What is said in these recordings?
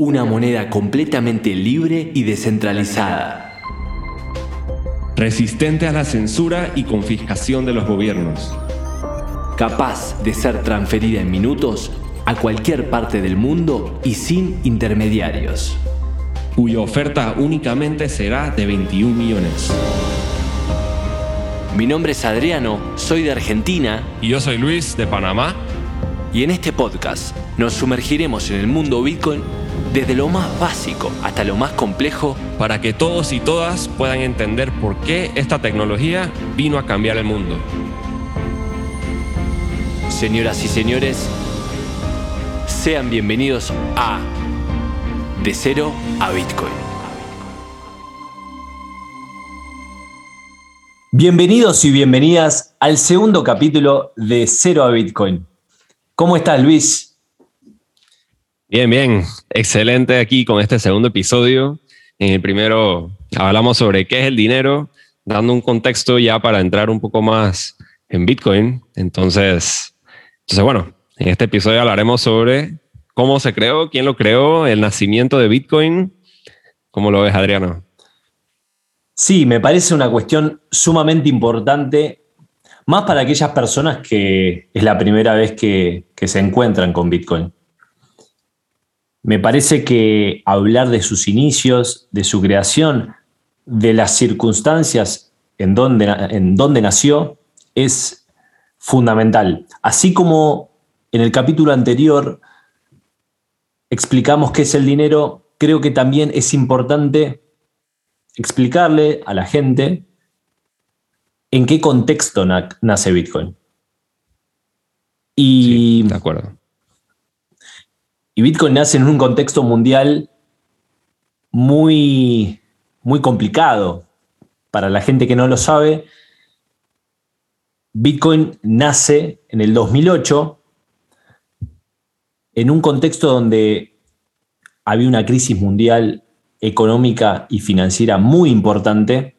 Una moneda completamente libre y descentralizada. Resistente a la censura y confiscación de los gobiernos. Capaz de ser transferida en minutos a cualquier parte del mundo y sin intermediarios. Cuya oferta únicamente será de 21 millones. Mi nombre es Adriano, soy de Argentina Y yo soy Luis de Panamá. Y en este podcast nos sumergiremos en el mundo Bitcoin desde lo más básico hasta lo más complejo para que todos y todas puedan entender por qué esta tecnología vino a cambiar el mundo. Señoras y señores, sean bienvenidos a De Cero a Bitcoin. Bienvenidos y bienvenidas al segundo capítulo de Cero a Bitcoin. ¿Cómo estás, Luis? Bien, bien, excelente aquí con este segundo episodio. En el primero hablamos sobre qué es el dinero, dando un contexto ya para entrar un poco más en Bitcoin. Entonces, entonces bueno, en este episodio hablaremos sobre cómo se creó, quién lo creó, el nacimiento de Bitcoin. ¿Cómo lo ves, Adriano? Sí, me parece una cuestión sumamente importante, más para aquellas personas que es la primera vez que, se encuentran con Bitcoin. Me parece que hablar de sus inicios, de su creación, de las circunstancias en donde, en donde nació, es fundamental. Así como en el capítulo anterior explicamos qué es el dinero, creo que también es importante explicarle a la gente en qué contexto na- nace Bitcoin. Y, Sí, de acuerdo. y Bitcoin nace en un contexto mundial muy, muy complicado. Para la gente que no lo sabe, Bitcoin nace en el 2008 en un contexto donde había una crisis mundial económica y financiera muy importante,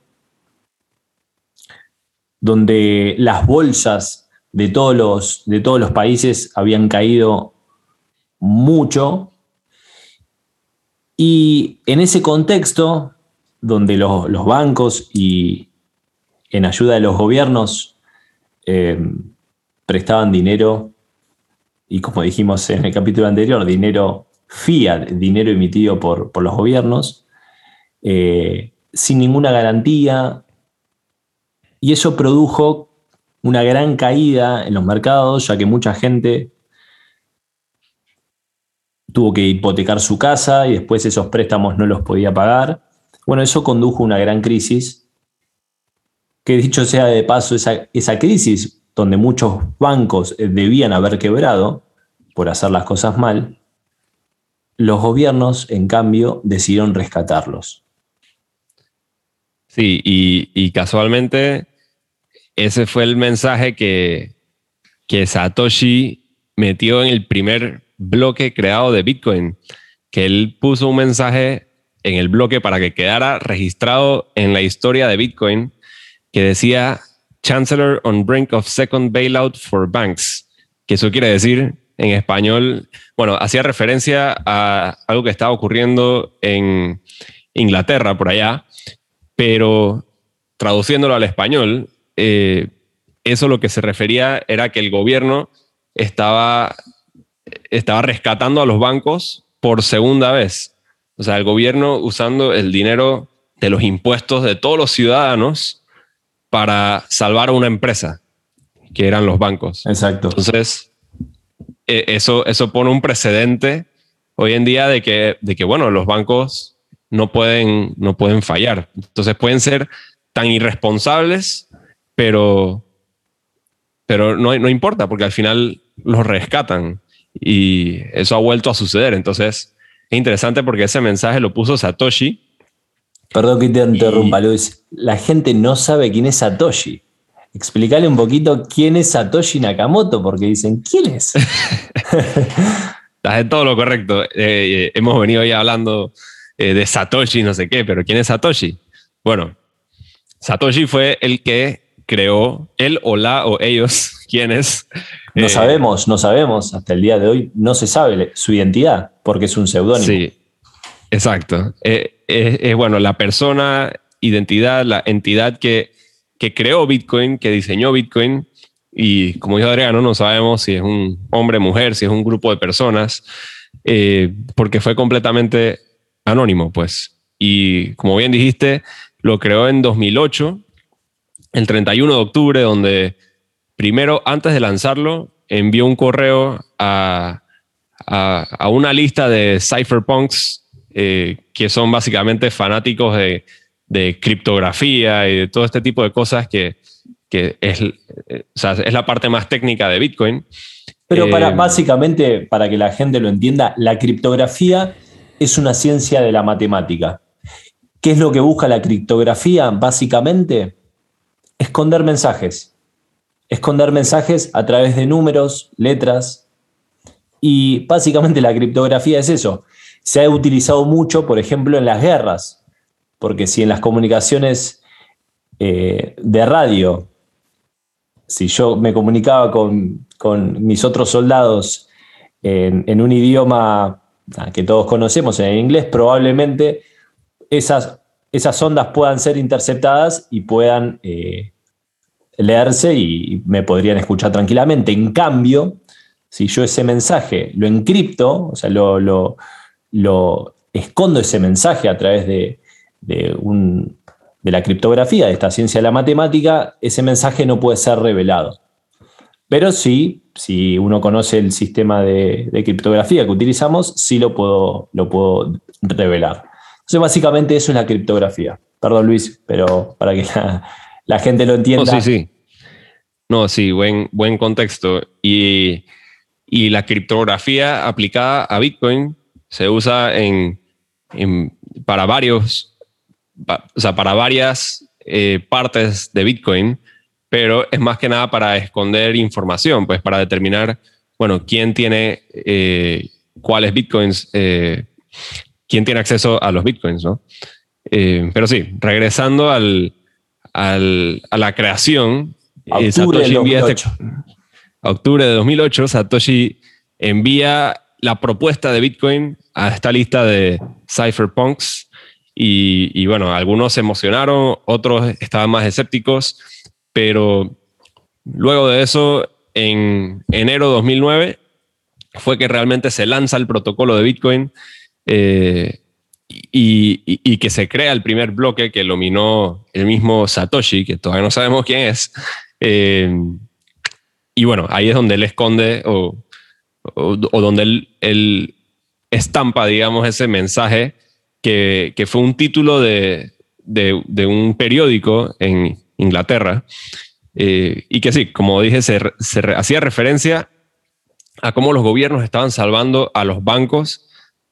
donde las bolsas de todos los, de todos los países habían caído mucho. Y en ese contexto, donde los, los bancos y en ayuda de los gobiernos eh, prestaban dinero, y como dijimos en el capítulo anterior, dinero fiat, dinero emitido por, por los gobiernos, eh, sin ninguna garantía, y eso produjo una gran caída en los mercados, ya que mucha gente tuvo que hipotecar su casa y después esos préstamos no los podía pagar. Bueno, eso condujo a una gran crisis, que dicho sea de paso, esa, esa crisis donde muchos bancos debían haber quebrado por hacer las cosas mal, los gobiernos, en cambio, decidieron rescatarlos. Sí, y casualmente ese fue el mensaje que, que Satoshi metió en el primer bloque creado de Bitcoin, que él puso un mensaje en el bloque para que quedara registrado en la historia de Bitcoin que decía Chancellor on brink of second bailout for banks, que eso quiere decir en español, bueno, hacía referencia a algo que estaba ocurriendo en Inglaterra, por allá, pero traduciéndolo al español, eh, eso lo que se refería era que el gobierno estaba, estaba rescatando a los bancos por segunda vez. O sea, el gobierno usando el dinero de los impuestos de todos los ciudadanos para salvar a una empresa, que eran los bancos. Exacto. Entonces, eh, eso, eso pone un precedente hoy en día de que, de que, bueno, los bancos no pueden, no pueden fallar. Entonces pueden ser tan irresponsables, pero, pero no, no importa, porque al final los rescatan y eso ha vuelto a suceder. Entonces, es interesante porque ese mensaje lo puso Satoshi. Perdón que te interrumpa, Y- Luis. La gente no sabe quién es Satoshi. Explícale un poquito quién es Satoshi Nakamoto, porque dicen, ¿quién es? Estás en todo lo correcto. Eh, eh, hemos venido ya hablando eh, de Satoshi, no sé qué, pero ¿quién es Satoshi? Bueno, Satoshi fue el que creó, él o la o ellos, quienes. No eh, sabemos, no sabemos. Hasta el día de hoy no se sabe su identidad, porque es un seudónimo. Sí, Exacto. Eh, es, bueno, la persona, identidad, la entidad que, que creó Bitcoin, que diseñó Bitcoin, y como dijo Adriano, no sabemos si es un hombre, mujer, si es un grupo de personas, eh, porque fue completamente anónimo, pues. Y como bien dijiste, lo creó en 2008, el 31 de octubre, donde primero, antes de lanzarlo, envió un correo a, a, una lista de cypherpunks eh, que son básicamente fanáticos de, de criptografía y de todo este tipo de cosas que que es, es la parte más técnica de Bitcoin. Pero para, eh, básicamente, para que la gente lo entienda, la criptografía es una ciencia de la matemática. ¿Qué es lo que busca la criptografía? Básicamente, esconder mensajes. Esconder mensajes a través de números, letras. Y básicamente la criptografía es eso. Se ha utilizado mucho, por ejemplo, en las guerras. Porque si en las comunicaciones eh, de radio si yo me comunicaba con, mis otros soldados en, un idioma ah, que todos conocemos, en inglés, probablemente esas, esas ondas puedan ser interceptadas y puedan eh, leerse y me podrían escuchar tranquilamente. En cambio, si yo ese mensaje lo encripto, o sea, lo, escondo ese mensaje a través de de la criptografía, de esta ciencia de la matemática, ese mensaje no puede ser revelado. Pero sí, si uno conoce el sistema de, criptografía que utilizamos, sí lo puedo revelar. Entonces, básicamente eso es la criptografía. Perdón, Luis, pero para que la, gente lo entienda. No, sí, sí. No, sí, buen, contexto. Y, la criptografía aplicada a Bitcoin se usa en, para varios o sea, para varias eh, partes de Bitcoin, pero es más que nada para esconder información, pues para determinar, bueno, quién tiene eh, cuáles Bitcoins, eh, quién tiene acceso a los Bitcoins, ¿no? pero sí, regresando al, al, a la creación, octubre Satoshi envía este, octubre de 2008, Satoshi envía la propuesta de Bitcoin a esta lista de cypherpunks y, bueno, algunos se emocionaron, otros estaban más escépticos, pero luego de eso, en enero de 2009, fue que realmente se lanza el protocolo de Bitcoin eh, y, que se crea el primer bloque que lo minó el mismo Satoshi, que todavía no sabemos quién es. Eh, y bueno, ahí es donde él esconde o, donde él, estampa, digamos, ese mensaje que, fue un título de, un periódico en Inglaterra, eh, y que sí, como dije, se, hacía referencia a cómo los gobiernos estaban salvando a los bancos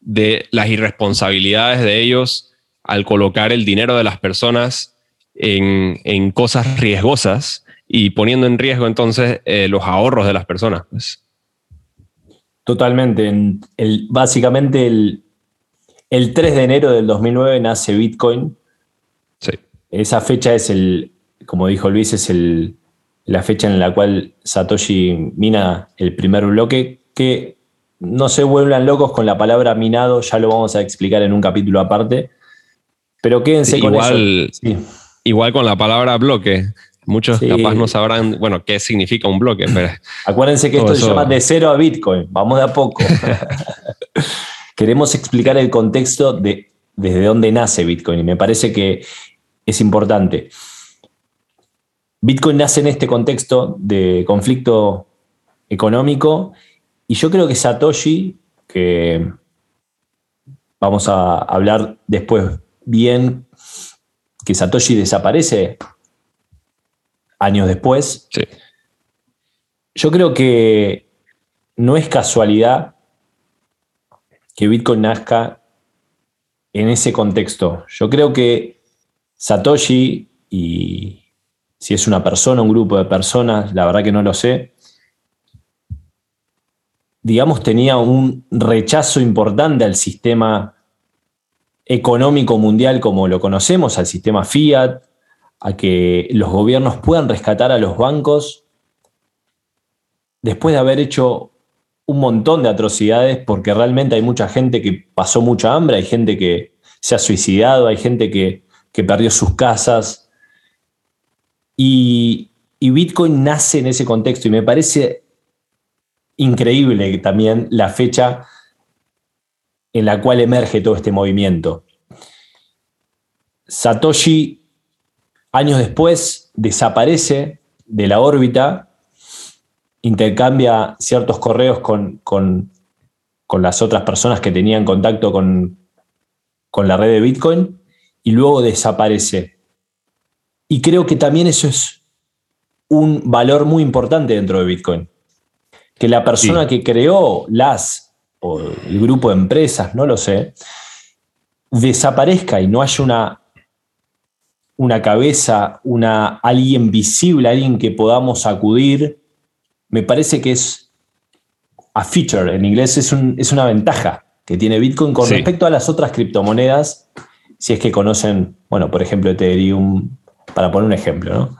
de las irresponsabilidades de ellos al colocar el dinero de las personas en, cosas riesgosas y poniendo en riesgo entonces eh, los ahorros de las personas. Pues. Totalmente. El, básicamente el, el 3 de enero del 2009 nace Bitcoin. Sí. Esa fecha es el, como dijo Luis, es el, la fecha en la cual Satoshi mina el primer bloque, que no se vuelvan locos con la palabra minado, ya lo vamos a explicar en un capítulo aparte. Pero quédense con eso. Igual con la palabra bloque. Muchos capaz no sabrán, bueno, qué significa un bloque. Acuérdense que esto se llama de cero a Bitcoin. Vamos de a poco. queremos explicar el contexto de desde dónde nace Bitcoin y me parece que es importante. Bitcoin nace en este contexto de conflicto económico y yo creo que Satoshi, que vamos a hablar después bien, que Satoshi desaparece años después, yo creo que no es casualidad que Bitcoin nazca en ese contexto. Yo creo que Satoshi, y si es una persona, un grupo de personas, la verdad que no lo sé, digamos, tenía un rechazo importante al sistema económico mundial como lo conocemos, al sistema fiat, a que los gobiernos puedan rescatar a los bancos después de haber hecho un montón de atrocidades porque realmente hay mucha gente que pasó mucha hambre, hay gente que se ha suicidado, hay gente que, perdió sus casas. Y, y Bitcoin nace en ese contexto y me parece increíble también la fecha en la cual emerge todo este movimiento. Satoshi, años después, desaparece de la órbita, intercambia ciertos correos con, las otras personas que tenían contacto con, con la red de Bitcoin y luego desaparece. Y creo que también eso es un valor muy importante dentro de Bitcoin. Que la persona que creó las o el grupo de empresas, no lo sé, desaparezca y no haya una, una cabeza, una, alguien visible, alguien que podamos acudir, me parece que es a feature, en inglés es, es una ventaja que tiene Bitcoin con respecto a las otras criptomonedas, si es que conocen, bueno, por ejemplo, Ethereum, para poner un ejemplo, ¿no?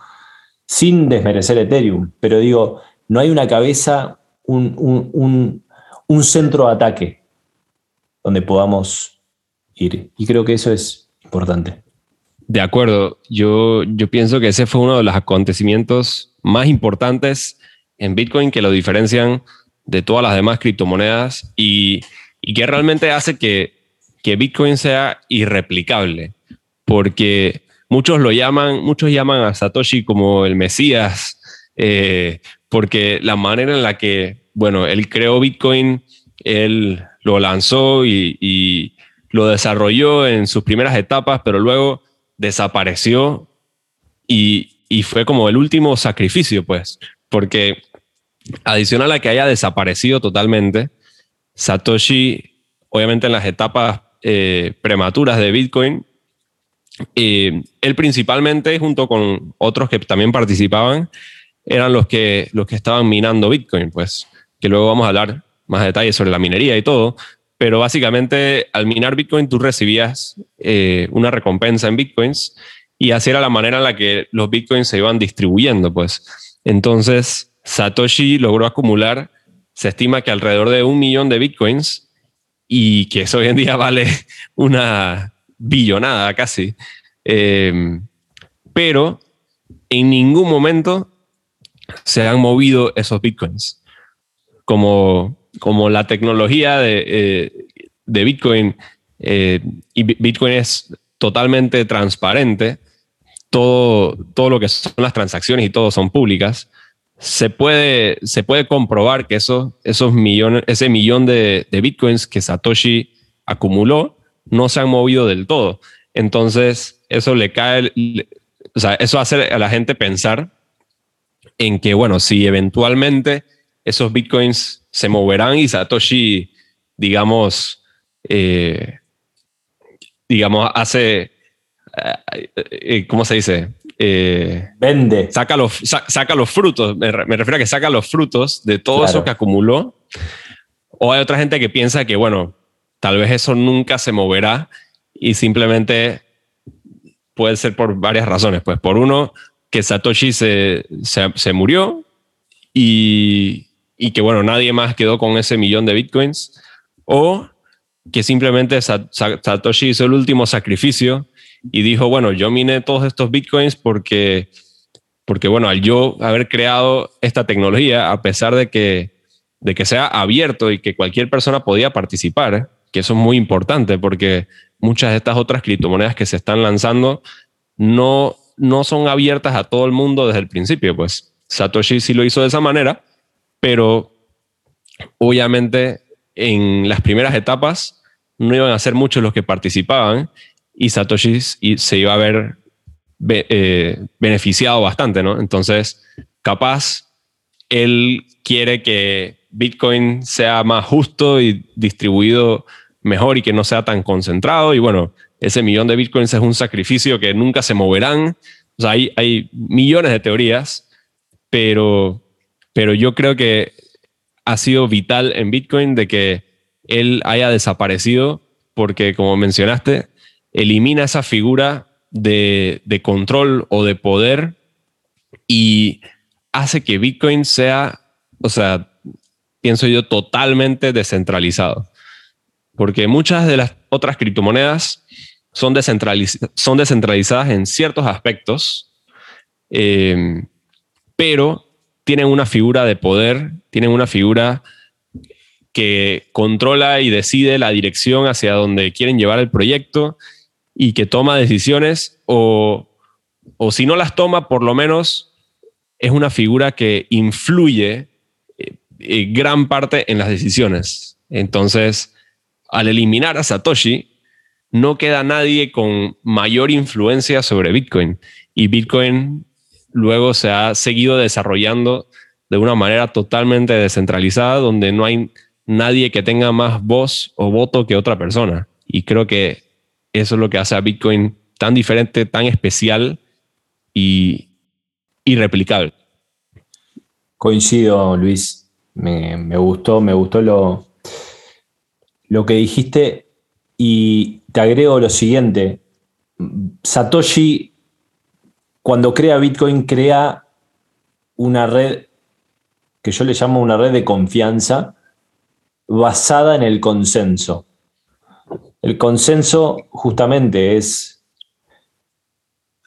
Sin desmerecer Ethereum, pero digo, no hay una cabeza, un, un centro de ataque donde podamos ir. Y creo que eso es importante. De acuerdo, yo, yo pienso que ese fue uno de los acontecimientos más importantes en Bitcoin que lo diferencian de todas las demás criptomonedas y, y que realmente hace que, que Bitcoin sea irreplicable, porque muchos lo llaman, muchos llaman a Satoshi como el Mesías, eh, porque la manera en la que, bueno, él creó Bitcoin, él lo lanzó y, lo desarrolló en sus primeras etapas, pero luego desapareció y, fue como el último sacrificio, pues, porque adicional a que haya desaparecido totalmente, Satoshi, obviamente en las etapas eh, prematuras de Bitcoin, eh, él principalmente, junto con otros que también participaban, eran los que, los que estaban minando Bitcoin, pues, que luego vamos a hablar más detalles sobre la minería y todo, pero básicamente al minar Bitcoin tú recibías eh, una recompensa en Bitcoins y así era la manera en la que los Bitcoins se iban distribuyendo, pues. Entonces, Satoshi logró acumular, se estima que alrededor de un millón de Bitcoins y que eso hoy en día vale una billonada casi. Eh, pero en ningún momento se han movido esos Bitcoins. Como como la tecnología de, eh, Bitcoin eh, y Bitcoin es totalmente transparente, todo, todo lo que son las transacciones y todo son públicas, se puede, se puede comprobar que eso, esos millones, ese millón de, Bitcoins que Satoshi acumuló no se han movido del todo. Entonces, eso le cae, o sea, eso hace a la gente pensar en que, bueno, si eventualmente esos bitcoins se moverán y Satoshi, digamos, eh, digamos, hace, eh, eh, ¿cómo se dice? Vende. Saca los, saca los frutos, me, refiero a que saca los frutos de todo eso que acumuló. O hay otra gente que piensa que, bueno, tal vez eso nunca se moverá y simplemente puede ser por varias razones. Pues por uno, que Satoshi se, se, se murió y, y que bueno, nadie más quedó con ese millón de bitcoins, o que simplemente Satoshi hizo el último sacrificio y dijo, bueno, yo miné todos estos bitcoins porque, porque bueno, al yo haber creado esta tecnología, a pesar de que, de que sea abierto y que cualquier persona podía participar, que eso es muy importante porque muchas de estas otras criptomonedas que se están lanzando no, no son abiertas a todo el mundo desde el principio, pues Satoshi sí lo hizo de esa manera pero obviamente en las primeras etapas no iban a ser muchos los que participaban y Satoshi se iba a ver eh, beneficiado bastante, ¿no? Entonces, capaz, él quiere que Bitcoin sea más justo y distribuido mejor y que no sea tan concentrado. Y bueno, ese millón de Bitcoins es un sacrificio que nunca se moverán. O sea, hay, hay millones de teorías, pero pero yo creo que ha sido vital en Bitcoin de que él haya desaparecido porque, como mencionaste, elimina esa figura de, control o de poder y hace que Bitcoin sea, o sea, pienso yo, totalmente descentralizado. Porque muchas de las otras criptomonedas son, descentralizadas en ciertos aspectos, eh, pero tienen una figura de poder, tienen una figura que controla y decide la dirección hacia donde quieren llevar el proyecto y que toma decisiones o, o si no las toma, por lo menos es una figura que influye eh, eh, gran parte en las decisiones. Entonces, al eliminar a Satoshi, no queda nadie con mayor influencia sobre Bitcoin. Y Bitcoin luego se ha seguido desarrollando de una manera totalmente descentralizada, donde no hay nadie que tenga más voz o voto que otra persona. Y creo que eso es lo que hace a Bitcoin tan diferente, tan especial y irreplicable. Coincido, Luis. Me, me gustó, me gustó lo, lo que dijiste y te agrego lo siguiente. Satoshi, cuando crea Bitcoin, crea una red que yo le llamo una red de confianza basada en el consenso. El consenso justamente es,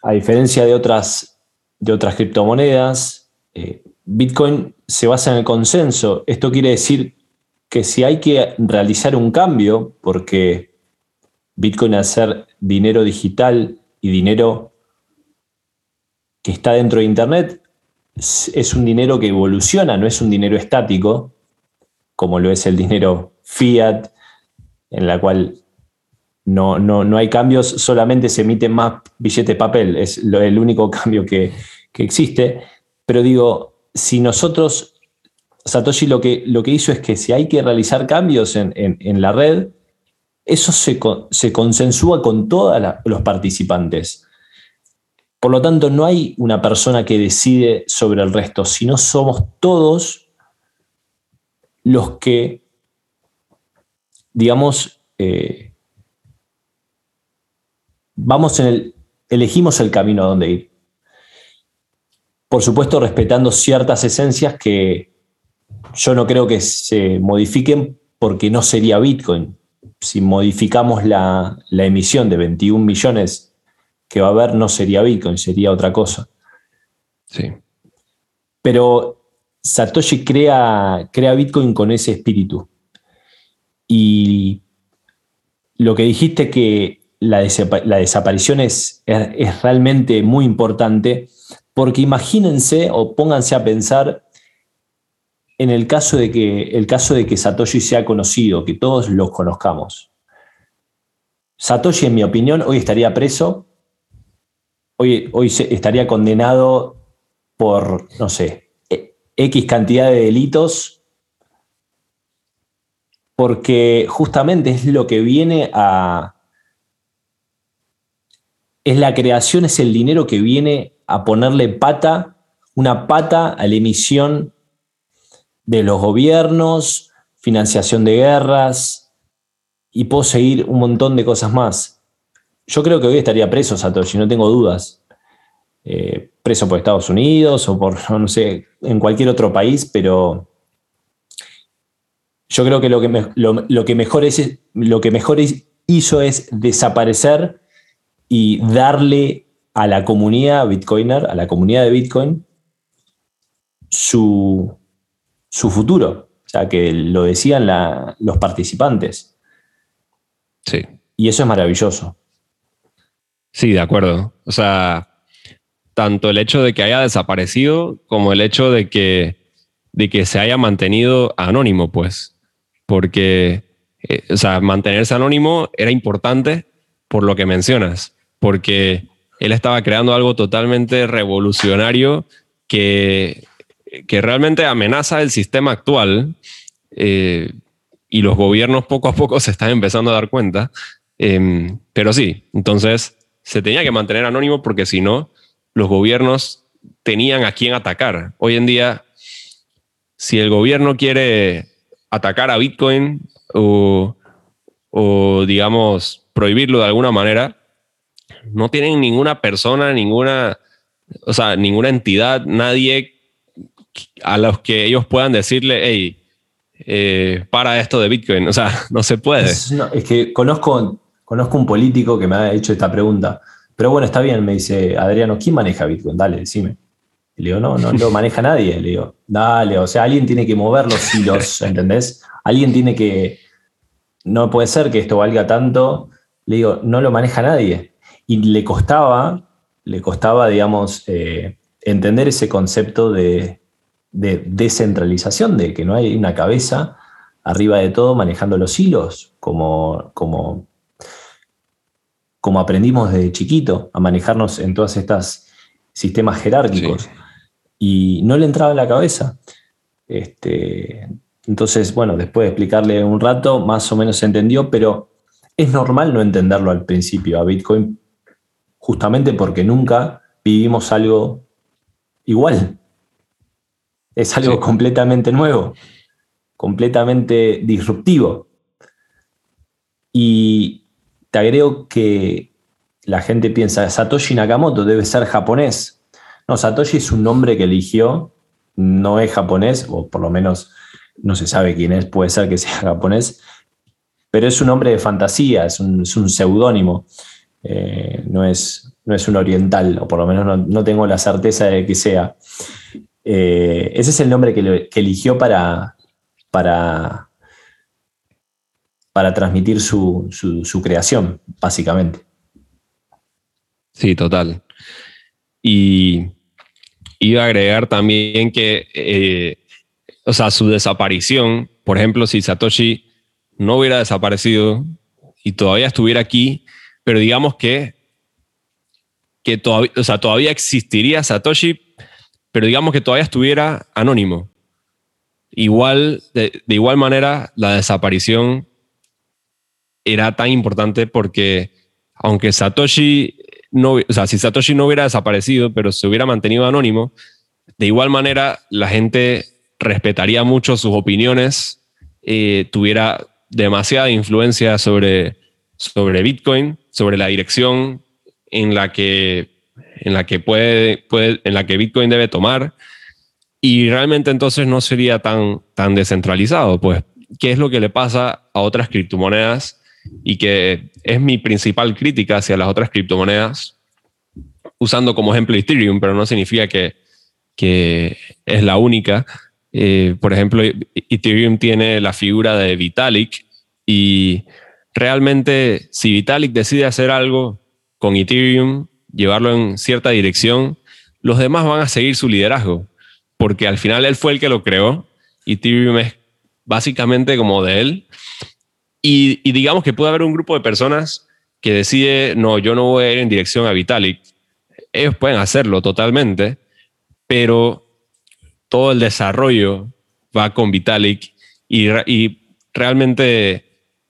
a diferencia de otras, de otras criptomonedas, eh, Bitcoin se basa en el consenso. Esto quiere decir que si hay que realizar un cambio, porque Bitcoin al ser dinero digital y dinero que está dentro de Internet, es un dinero que evoluciona, no es un dinero estático, como lo es el dinero fiat, en la cual no, no, hay cambios, solamente se emite más billete de papel, es el único cambio que, que existe. Pero digo, si nosotros Satoshi lo que, lo que hizo es que si hay que realizar cambios en, la red, eso se, se consensúa con todos los participantes. Por lo tanto, no hay una persona que decide sobre el resto, sino somos todos los que, digamos, eh, vamos en el, elegimos el camino a donde ir. Por supuesto, respetando ciertas esencias que, yo no creo que se modifiquen porque no sería Bitcoin. Si modificamos la, emisión de 21 millones que va a haber, no sería Bitcoin, sería otra cosa. Sí. Pero Satoshi crea, crea Bitcoin con ese espíritu. Y lo que dijiste que la, desaparición es, es, realmente muy importante, porque imagínense o pónganse a pensar en el caso de que, el caso de que Satoshi sea conocido, que todos los conozcamos. Satoshi, en mi opinión, hoy estaría preso, hoy, hoy estaría condenado por, no sé, X cantidad de delitos, porque justamente es lo que viene a... Es la creación, es el dinero que viene a ponerle pata, una pata a la emisión de los gobiernos, financiación de guerras, y puedo seguir un montón de cosas más. Yo creo que hoy estaría preso Satoshi, no tengo dudas. Eh, preso por Estados Unidos o por, no sé, en cualquier otro país, pero yo creo que lo que, lo, que, mejor, es, lo que mejor hizo es desaparecer y darle a la comunidad bitcoiner, a la comunidad de Bitcoin, su, su futuro. O sea, que lo decían los participantes. Sí. Y eso es maravilloso. Sí, de acuerdo. O sea, tanto el hecho de que haya desaparecido como el hecho de que, de que se haya mantenido anónimo, pues. Porque, eh, o sea, mantenerse anónimo era importante por lo que mencionas, porque él estaba creando algo totalmente revolucionario que que realmente amenaza el sistema actual eh, y los gobiernos poco a poco se están empezando a dar cuenta. Em, pero sí, entonces se tenía que mantener anónimo porque si no, los gobiernos tenían a quién atacar. Hoy en día, si el gobierno quiere atacar a Bitcoin o, o digamos, prohibirlo de alguna manera, no tienen ninguna persona, ninguna, o sea, ninguna entidad, nadie a los que ellos puedan decirle, hey, eh, para esto de Bitcoin. O sea, no se puede. Es, que conozco, conozco un político que me ha hecho esta pregunta. Pero bueno, está bien, me dice Adriano, ¿quién maneja Bitcoin? Dale, decime. le digo, no, no lo maneja nadie. Le digo, dale, o sea, alguien tiene que mover los hilos, ¿entendés? Alguien tiene que. No puede ser que esto valga tanto. Le digo, no lo maneja nadie. Y le costaba, le costaba, digamos, eh, entender ese concepto de, descentralización, de que no hay una cabeza arriba de todo manejando los hilos, como, como, como aprendimos desde chiquito a manejarnos en todas estas sistemas jerárquicos. Y no le entraba en la cabeza. Este, entonces, bueno, después de explicarle un rato, más o menos se entendió, pero es normal no entenderlo al principio a Bitcoin, justamente porque nunca vivimos algo igual. Es algo completamente nuevo, completamente disruptivo. Y te agrego que la gente piensa, Satoshi Nakamoto debe ser japonés. No, Satoshi es un nombre que eligió, no es japonés, o por lo menos no se sabe quién es, puede ser que sea japonés, pero es un nombre de fantasía, es un, seudónimo, eh, no, es, no es un oriental, o por lo menos no, tengo la certeza de que sea. Eh, ese es el nombre que, eligió para, para, para transmitir su, creación, básicamente. Sí, total. Y iba a agregar también que, eh, o sea, su desaparición, por ejemplo, si Satoshi no hubiera desaparecido y todavía estuviera aquí, pero digamos que, que todavía, o sea, todavía existiría Satoshi, pero digamos que todavía estuviera anónimo. Igual, de, igual manera, la desaparición era tan importante porque aunque Satoshi no, o sea, si Satoshi no hubiera desaparecido, pero se hubiera mantenido anónimo, de igual manera la gente respetaría mucho sus opiniones, eh, tuviera demasiada influencia sobre, sobre Bitcoin, sobre la dirección en la que, en la que, puede, puede, en la que Bitcoin debe tomar. Y realmente entonces no sería tan, tan descentralizado, pues, ¿qué es lo que le pasa a otras criptomonedas? Y que es mi principal crítica hacia las otras criptomonedas, usando como ejemplo Ethereum, pero no significa que, que es la única. Eh, por ejemplo, Ethereum tiene la figura de Vitalik y realmente si Vitalik decide hacer algo con Ethereum, llevarlo en cierta dirección, los demás van a seguir su liderazgo, porque al final él fue el que lo creó. Ethereum es básicamente como de él. Y, y digamos que puede haber un grupo de personas que decide, no, yo no voy a ir en dirección a Vitalik. Ellos pueden hacerlo totalmente, pero todo el desarrollo va con Vitalik y, realmente,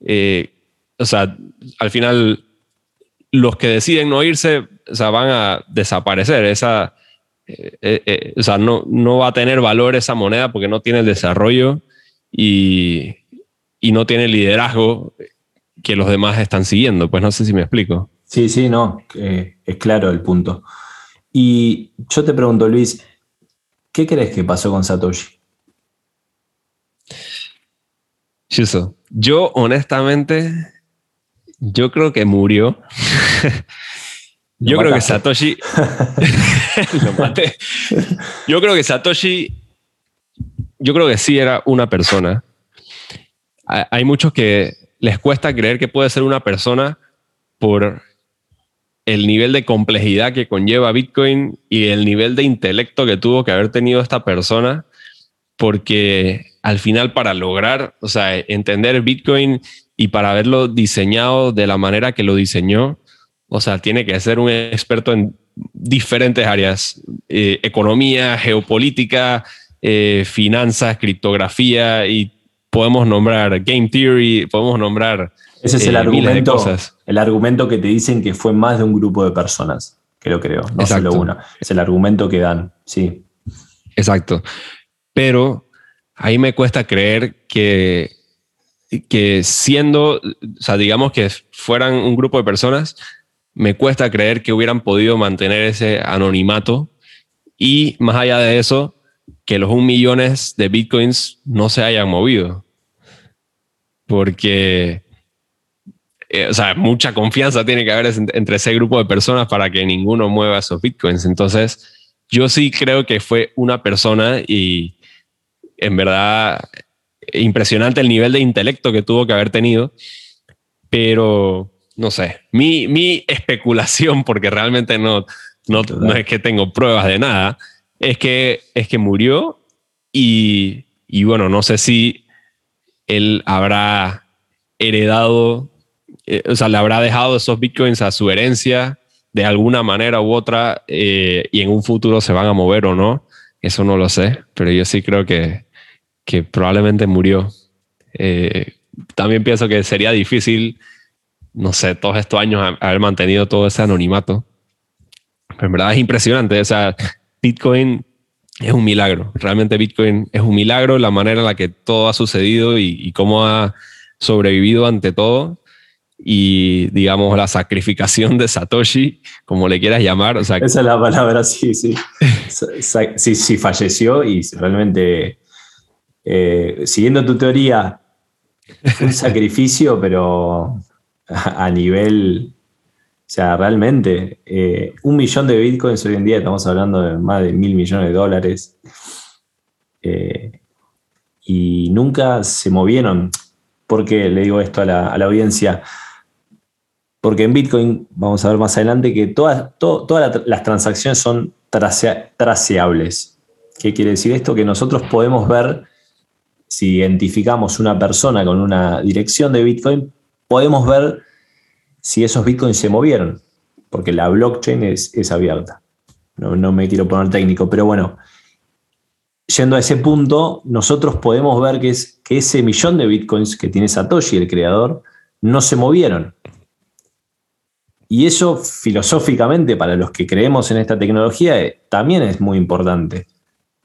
eh, o sea, al final los que deciden no irse, o sea, van a desaparecer. Esa, eh, eh, o sea, no, no va a tener valor esa moneda porque no tiene el desarrollo y, y no tiene el liderazgo que los demás están siguiendo. Pues no sé si me explico. Sí, sí, no, es claro el punto. Y yo te pregunto, Luis, ¿Qué crees que pasó con Satoshi? yo honestamente, yo creo que murió. yo creo que Satoshi... lo maté. Yo creo que Satoshi... Yo creo que sí era una persona. Hay muchos que les cuesta creer que puede ser una persona por el nivel de complejidad que conlleva Bitcoin y el nivel de intelecto que tuvo que haber tenido esta persona, porque al final para lograr, o sea, entender Bitcoin y para haberlo diseñado de la manera que lo diseñó, o sea, tiene que ser un experto en diferentes áreas, eh, economía, geopolítica, eh, finanzas, criptografía y podemos nombrar game theory, podemos nombrar ese es el, eh, argumento, el argumento que te dicen que fue más de un grupo de personas, que lo creo, no solo una. Es el argumento que dan, sí. Exacto. Pero ahí me cuesta creer que, que siendo, o sea, digamos que fueran un grupo de personas, me cuesta creer que hubieran podido mantener ese anonimato y más allá de eso, que los un millones de bitcoins no se hayan movido. Porque, eh, o sea, mucha confianza tiene que haber entre ese grupo de personas para que ninguno mueva esos bitcoins. Entonces, yo sí creo que fue una persona y en verdad impresionante el nivel de intelecto que tuvo que haber tenido, pero no sé, mi, mi especulación, porque realmente no, no, no, es que tengo pruebas de nada, es que, es que murió y, y bueno, no sé si él habrá heredado, eh, o sea, le habrá dejado esos bitcoins a su herencia de alguna manera u otra eh, y en un futuro se van a mover o no. Eso no lo sé, pero yo sí creo que, que probablemente murió. Eh, también pienso que sería difícil, no sé, todos estos años haber mantenido todo ese anonimato. Pero en verdad es impresionante. O sea, Bitcoin es un milagro. Realmente Bitcoin es un milagro, la manera en la que todo ha sucedido y, cómo ha sobrevivido ante todo. Y digamos, la sacrificación de Satoshi, como le quieras llamar. O sea, Esa es la palabra, sí, sí. sí, sí, falleció y realmente eh, siguiendo tu teoría, un sacrificio, pero a, nivel, o sea, realmente, eh, un millón de bitcoins hoy en día, estamos hablando de más de mil millones de dólares, eh, y nunca se movieron. ¿Por qué le digo esto a la, audiencia? Porque en Bitcoin, vamos a ver más adelante, que todas, las transacciones son traceables. ¿Qué quiere decir esto? Que nosotros podemos ver si identificamos una persona con una dirección de Bitcoin, podemos ver si esos Bitcoins se movieron, porque la blockchain es, abierta. No, me quiero poner técnico, pero bueno, yendo a ese punto, nosotros podemos ver que, es, que ese millón de Bitcoins que tiene Satoshi, el creador, no se movieron. Y eso filosóficamente, para los que creemos en esta tecnología, eh, también es muy importante.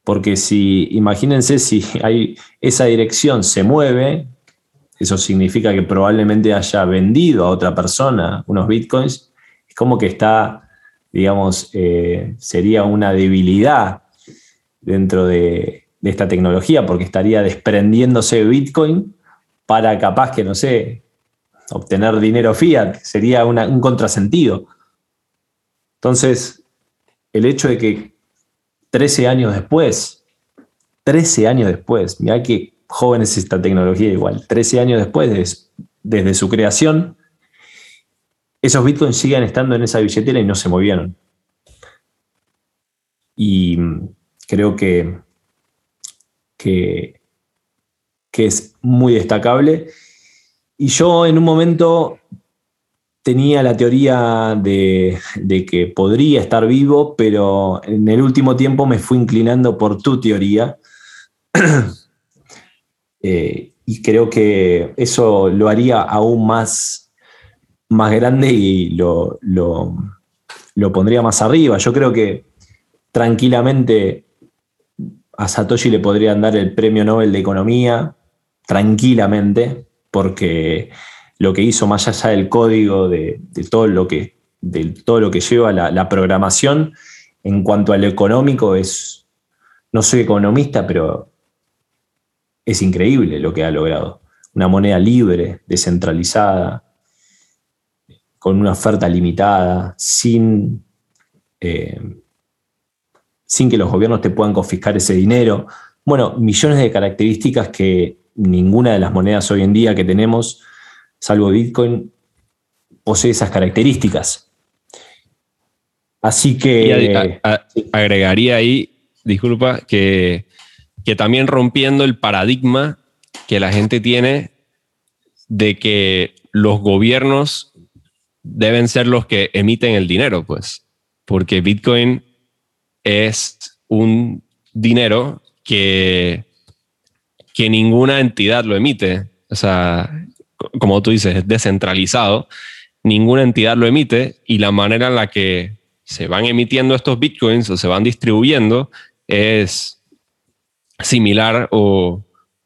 Porque si, imagínense, si hay, esa dirección se mueve, eso significa que probablemente haya vendido a otra persona unos bitcoins, es como que está, digamos, eh, sería una debilidad dentro de, esta tecnología, porque estaría desprendiéndose de bitcoin para capaz que, no sé, obtener dinero fiat, sería un contrasentido. Entonces, el hecho de que 13 años después, 13 años después, mira qué joven es esta tecnología igual, 13 años después, desde su creación, esos bitcoins siguen estando en esa billetera y no se movieron. Y creo que, que, que es muy destacable. Y yo en un momento tenía la teoría de, que podría estar vivo, pero en el último tiempo me fui inclinando por tu teoría. Eh, y creo que eso lo haría aún más, más grande y lo, lo, pondría más arriba. Yo creo que tranquilamente a Satoshi le podrían dar el premio Nobel de Economía, tranquilamente, porque lo que hizo más allá del código, de, todo, lo que, de todo lo que lleva la, programación, en cuanto a lo económico, es, no soy economista, pero es increíble lo que ha logrado. Una moneda libre, descentralizada, con una oferta limitada, sin, eh, sin que los gobiernos te puedan confiscar ese dinero. Bueno, millones de características que ninguna de las monedas hoy en día que tenemos salvo Bitcoin, posee esas características. Así que... agregaría ahí, disculpa, que, que también rompiendo el paradigma que la gente tiene de que los gobiernos deben ser los que emiten el dinero, pues, porque Bitcoin es un dinero que, que ninguna entidad lo emite. O sea, como tú dices, es descentralizado, ninguna entidad lo emite y la manera en la que se van emitiendo estos bitcoins o se van distribuyendo es similar o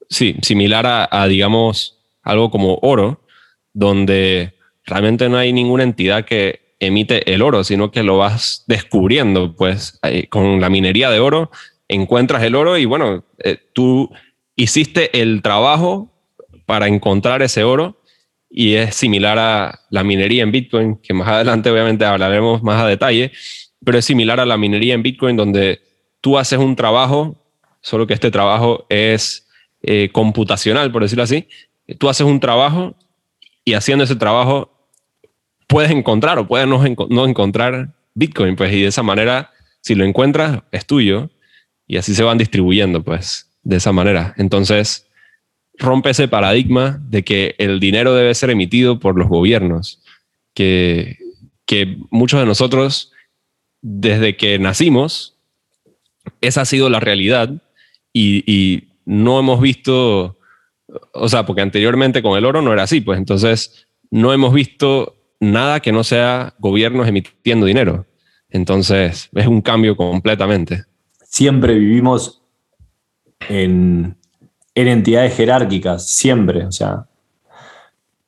sí, similar a, digamos algo como oro, donde realmente no hay ninguna entidad que emite el oro, sino que lo vas descubriendo, pues con la minería de oro encuentras el oro y bueno, eh, tú hiciste el trabajo para encontrar ese oro y es similar a la minería en Bitcoin, que más adelante obviamente hablaremos más a detalle, pero es similar a la minería en Bitcoin donde tú haces un trabajo, solo que este trabajo es eh, computacional, por decirlo así. Tú haces un trabajo y haciendo ese trabajo puedes encontrar o puedes no, encontrar Bitcoin, pues, y de esa manera, si lo encuentras, es tuyo y así se van distribuyendo, pues, de esa manera. Entonces, rompe ese paradigma de que el dinero debe ser emitido por los gobiernos, que, que muchos de nosotros, desde que nacimos, esa ha sido la realidad y, no hemos visto, o sea, porque anteriormente con el oro no era así, pues entonces no hemos visto nada que no sea gobiernos emitiendo dinero. Entonces es un cambio completamente. Siempre vivimos en, en entidades jerárquicas, siempre, o sea,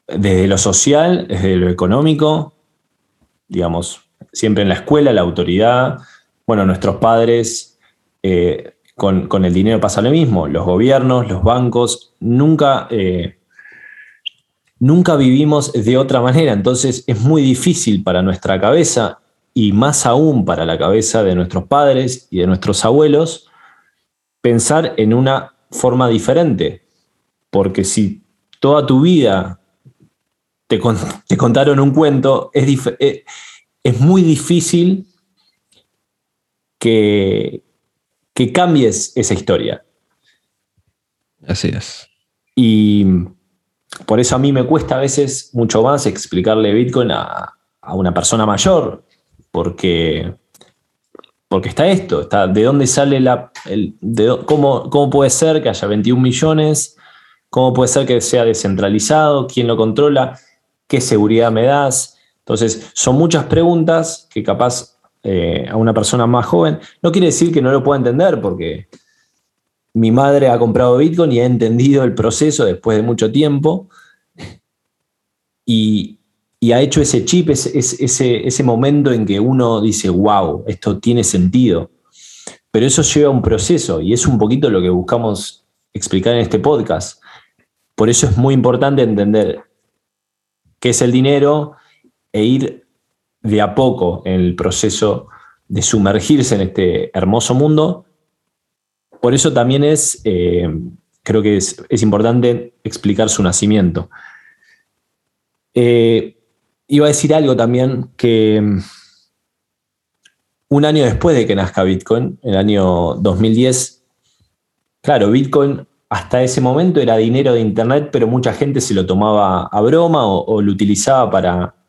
desde lo social, desde lo económico, digamos, siempre en la escuela, la autoridad, bueno, nuestros padres, eh, con, el dinero pasa lo mismo, los gobiernos, los bancos, nunca, eh, nunca vivimos de otra manera, entonces es muy difícil para nuestra cabeza y más aún para la cabeza de nuestros padres y de nuestros abuelos pensar en una forma diferente, porque si toda tu vida te, te contaron un cuento, es, eh, es muy difícil que, que cambies esa historia. Así es. Y por eso a mí me cuesta a veces mucho más explicarle Bitcoin a, una persona mayor, porque, porque está esto, está de dónde sale la... cómo, cómo puede ser que haya 21 millones, cómo puede ser que sea descentralizado, quién lo controla, qué seguridad me das. Entonces, son muchas preguntas que capaz eh, a una persona más joven. No quiere decir que no lo pueda entender, porque mi madre ha comprado Bitcoin y ha entendido el proceso después de mucho tiempo y, ha hecho ese chip, ese, ese, momento en que uno dice, wow, esto tiene sentido. Pero eso lleva un proceso y es un poquito lo que buscamos explicar en este podcast. Por eso es muy importante entender qué es el dinero e ir de a poco en el proceso de sumergirse en este hermoso mundo. Por eso también es, eh, creo que es, importante explicar su nacimiento. Eh, iba a decir algo también que mm, un año después de que nazca Bitcoin, el año 2010, claro, Bitcoin hasta ese momento era dinero de Internet, pero mucha gente se lo tomaba a broma o lo utilizaba para,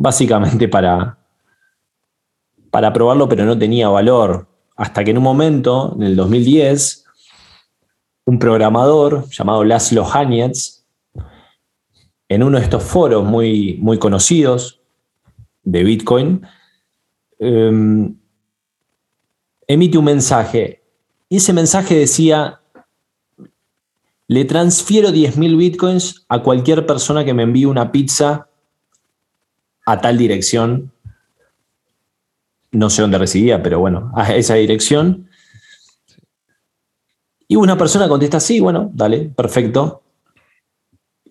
básicamente para, para probarlo, pero no tenía valor. Hasta que en un momento, en el 2010, un programador llamado Laszlo Hanietz, en uno de estos foros muy, muy conocidos de Bitcoin, em, emite un mensaje. Y ese mensaje decía, le transfiero 10.000 bitcoins a cualquier persona que me envíe una pizza a tal dirección. No sé dónde residía, pero bueno, a esa dirección. Y una persona contesta, sí, bueno, dale, perfecto.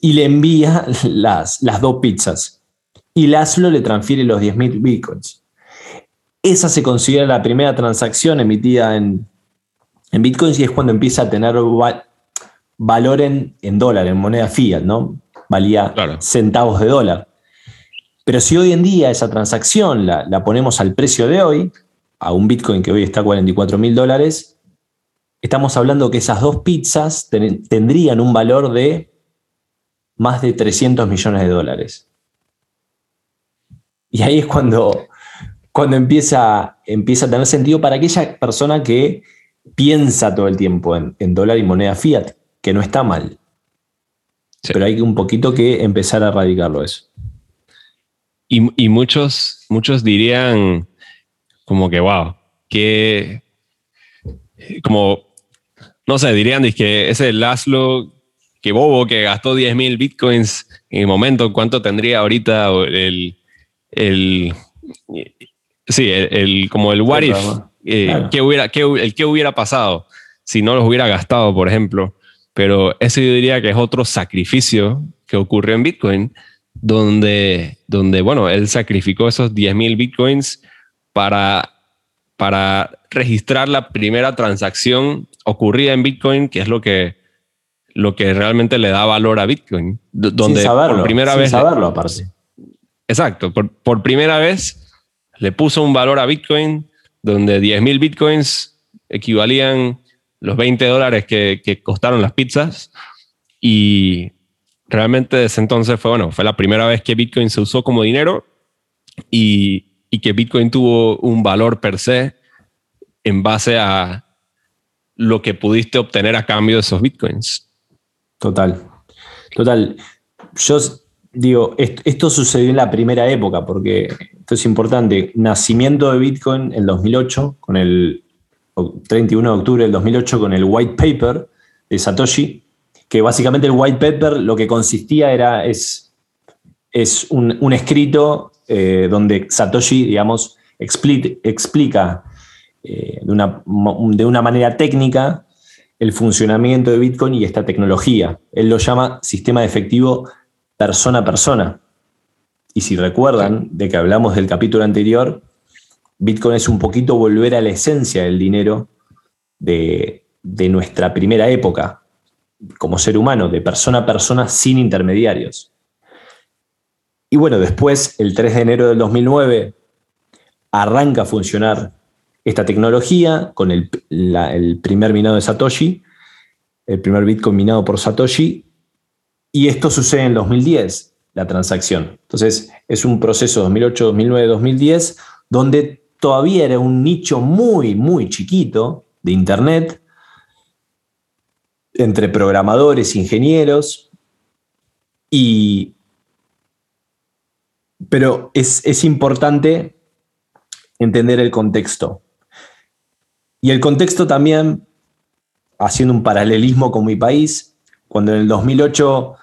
Y le envía las, las dos pizzas. Y Laszlo le transfiere los 10.000 bitcoins. Esa se considera la primera transacción emitida en, en bitcoins y es cuando empieza a tener valor en, en dólar, en moneda fiat, ¿no? Valía centavos de dólar. Pero si hoy en día esa transacción la, ponemos al precio de hoy, a un Bitcoin que hoy está a 44 mil dólares, estamos hablando que esas dos pizzas tendrían un valor de más de 300 millones de dólares. Y ahí es cuando, cuando empieza, empieza a tener sentido para aquella persona que piensa todo el tiempo en, dólar y moneda fiat, que no está mal. Pero hay un poquito que empezar a erradicarlo eso. Y, muchos, muchos dirían como que, wow, que, como, no sé, dirían que ese Laszlo, que bobo, que gastó 10 mil bitcoins en el momento, ¿cuánto tendría ahorita el, el, sí, el, como el what if, eh, ¿qué hubiera, qué, el qué hubiera pasado si no los hubiera gastado, por ejemplo. Pero ese yo diría que es otro sacrificio que ocurrió en Bitcoin, donde, donde bueno, él sacrificó esos 10.000 Bitcoins para, para registrar la primera transacción ocurrida en Bitcoin, que es lo que, lo que realmente le da valor a Bitcoin. Donde por primera sin vez. saberlo, aparte. Exacto, por, por primera vez le puso un valor a Bitcoin donde 10.000 Bitcoins equivalían los 20 dólares que, que, costaron las pizzas y realmente desde entonces fue, bueno, fue la primera vez que Bitcoin se usó como dinero y, y que Bitcoin tuvo un valor per se en base a lo que pudiste obtener a cambio de esos Bitcoins. Total, total. Yo digo, esto, sucedió en la primera época, porque esto es importante. Nacimiento de Bitcoin en 2008, con el 31 de octubre del 2008, con el white paper de Satoshi, que básicamente el white paper lo que consistía era, es, es un, escrito eh, donde Satoshi, digamos, explica eh, de, una, de una manera técnica el funcionamiento de Bitcoin y esta tecnología. Él lo llama sistema de efectivo persona a persona. Y si recuerdan de que hablamos del capítulo anterior, Bitcoin es un poquito volver a la esencia del dinero de, nuestra primera época como ser humano, de persona a persona sin intermediarios. Y bueno, después, el 3 de enero del 2009, arranca a funcionar esta tecnología con el, el primer minado de Satoshi, el primer Bitcoin minado por Satoshi, y esto sucede en 2010, la transacción. Entonces, es un proceso 2008, 2009, 2010, donde todavía era un nicho muy, muy chiquito de Internet, entre programadores, ingenieros, y... Pero es, es importante entender el contexto. Y el contexto también, haciendo un paralelismo con mi país, cuando en el 2008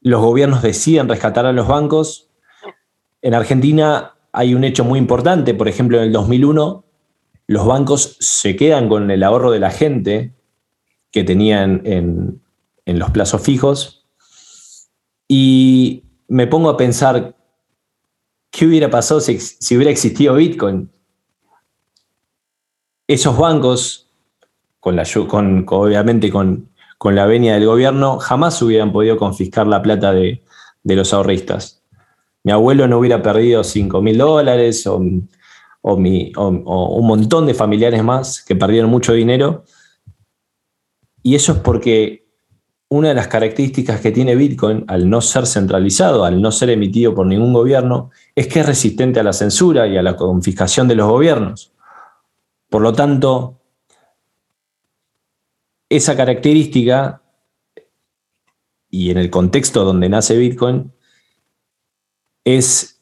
los gobiernos deciden rescatar a los bancos, en Argentina hay un hecho muy importante, por ejemplo, en el 2001 los bancos se quedan con el ahorro de la gente que tenían en, los plazos fijos y me pongo a pensar, ¿qué hubiera pasado si, hubiera existido Bitcoin? Esos bancos, con la, con, obviamente con, con la venia del gobierno, jamás hubieran podido confiscar la plata de, los ahorristas. Mi abuelo no hubiera perdido 5 mil dólares o, un montón de familiares más que perdieron mucho dinero. Y eso es porque una de las características que tiene Bitcoin, al no ser centralizado, al no ser emitido por ningún gobierno, es que es resistente a la censura y a la confiscación de los gobiernos. Por lo tanto, esa característica y en el contexto donde nace Bitcoin es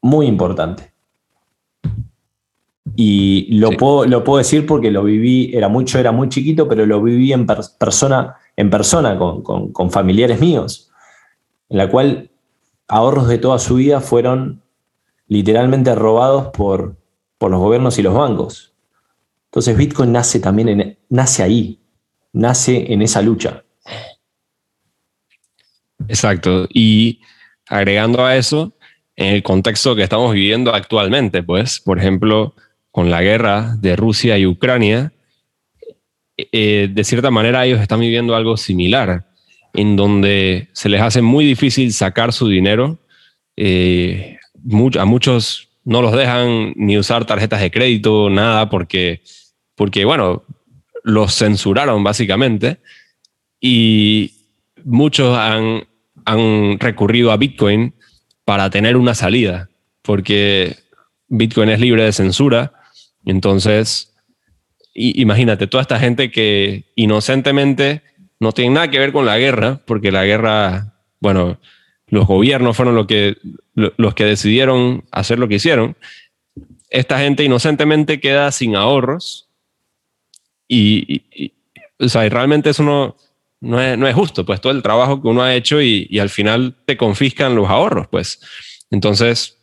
muy importante. Y lo, puedo, lo puedo decir porque lo viví, era mucho, era muy chiquito, pero lo viví en persona, en persona con, familiares míos, en la cual ahorros de toda su vida fueron literalmente robados por, por los gobiernos y los bancos. Entonces Bitcoin nace también en, nace ahí, nace en esa lucha. Exacto. Y agregando a eso, en el contexto que estamos viviendo actualmente, pues, por ejemplo, con la guerra de Rusia y Ucrania, eh, de cierta manera ellos están viviendo algo similar, en donde se les hace muy difícil sacar su dinero. Eh, a muchos no los dejan ni usar tarjetas de crédito, nada, porque, porque bueno, los censuraron básicamente y muchos han, recurrido a Bitcoin para tener una salida, porque Bitcoin es libre de censura. Entonces, imagínate, toda esta gente que inocentemente no tiene nada que ver con la guerra, porque la guerra, bueno, los gobiernos fueron los que, los que decidieron hacer lo que hicieron. Esta gente inocentemente queda sin ahorros y, o sea, realmente eso no, no, es, no, es, justo, pues todo el trabajo que uno ha hecho y, y, al final te confiscan los ahorros, pues. Entonces,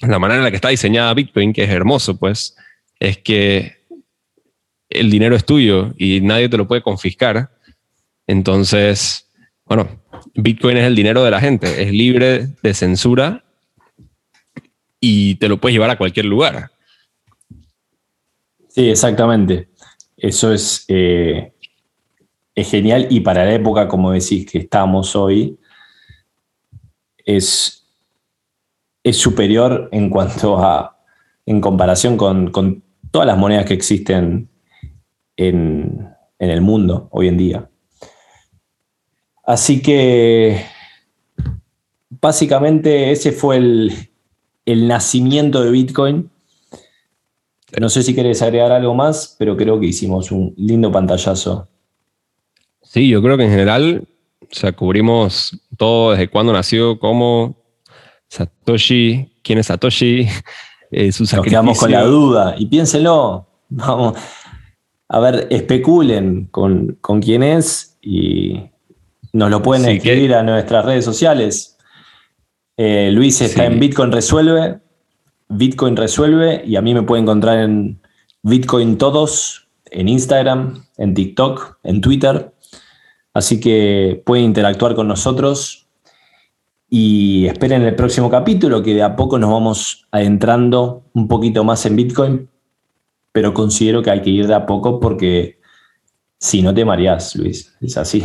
la manera en la que está diseñada Bitcoin, que es hermoso, pues, es que el dinero es tuyo y nadie te lo puede confiscar. Entonces, bueno, Bitcoin es el dinero de la gente, es libre de censura y te lo puedes llevar a cualquier lugar. Sí, exactamente. Eso es, eh, es genial y para la época, como decís, que estamos hoy, es, es superior en cuanto a, en comparación con, con todas las monedas que existen en, el mundo hoy en día. Así que básicamente ese fue el, nacimiento de Bitcoin. No sé si querés agregar algo más, pero creo que hicimos un lindo pantallazo. Sí, yo creo que en general, o cubrimos todo desde cuándo nació, cómo, Satoshi, quién es Satoshi, eh, Nos quedamos con la duda y piénsenlo. Vamos, a ver, especulen con, quién es y nos lo pueden escribir a nuestras redes sociales. Eh, Luis está en Bitcoin Resuelve, Bitcoin Resuelve, y a mí me pueden encontrar en Bitcoin Todos, en Instagram, en TikTok, en Twitter. Así que pueden interactuar con nosotros y esperen el próximo capítulo que de a poco nos vamos adentrando un poquito más en Bitcoin pero considero que hay que ir de a poco porque si no te mareas, Luis, es así.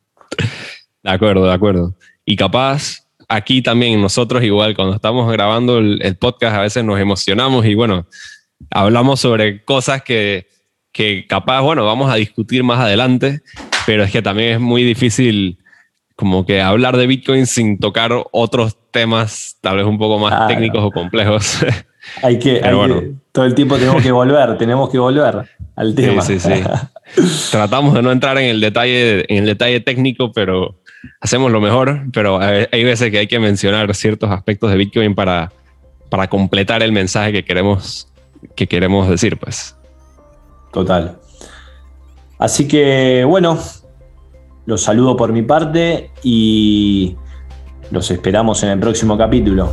de acuerdo, de acuerdo. Y capaz, aquí también nosotros igual, cuando estamos grabando el, podcast, a veces nos emocionamos y bueno, hablamos sobre cosas que, que capaz, bueno, vamos a discutir más adelante, pero es que también es muy difícil como que hablar de Bitcoin sin tocar otros temas tal vez un poco más técnicos o complejos. Hay que, todo el tiempo tenemos que volver, tenemos que volver al tema. Sí, sí, sí. Tratamos de no entrar en el detalle, en el detalle técnico, pero hacemos lo mejor. Pero hay veces que hay que mencionar ciertos aspectos de Bitcoin para, para completar el mensaje que queremos, que queremos decir, pues. Total. Así que, bueno, los saludo por mi parte y los esperamos en el próximo capítulo.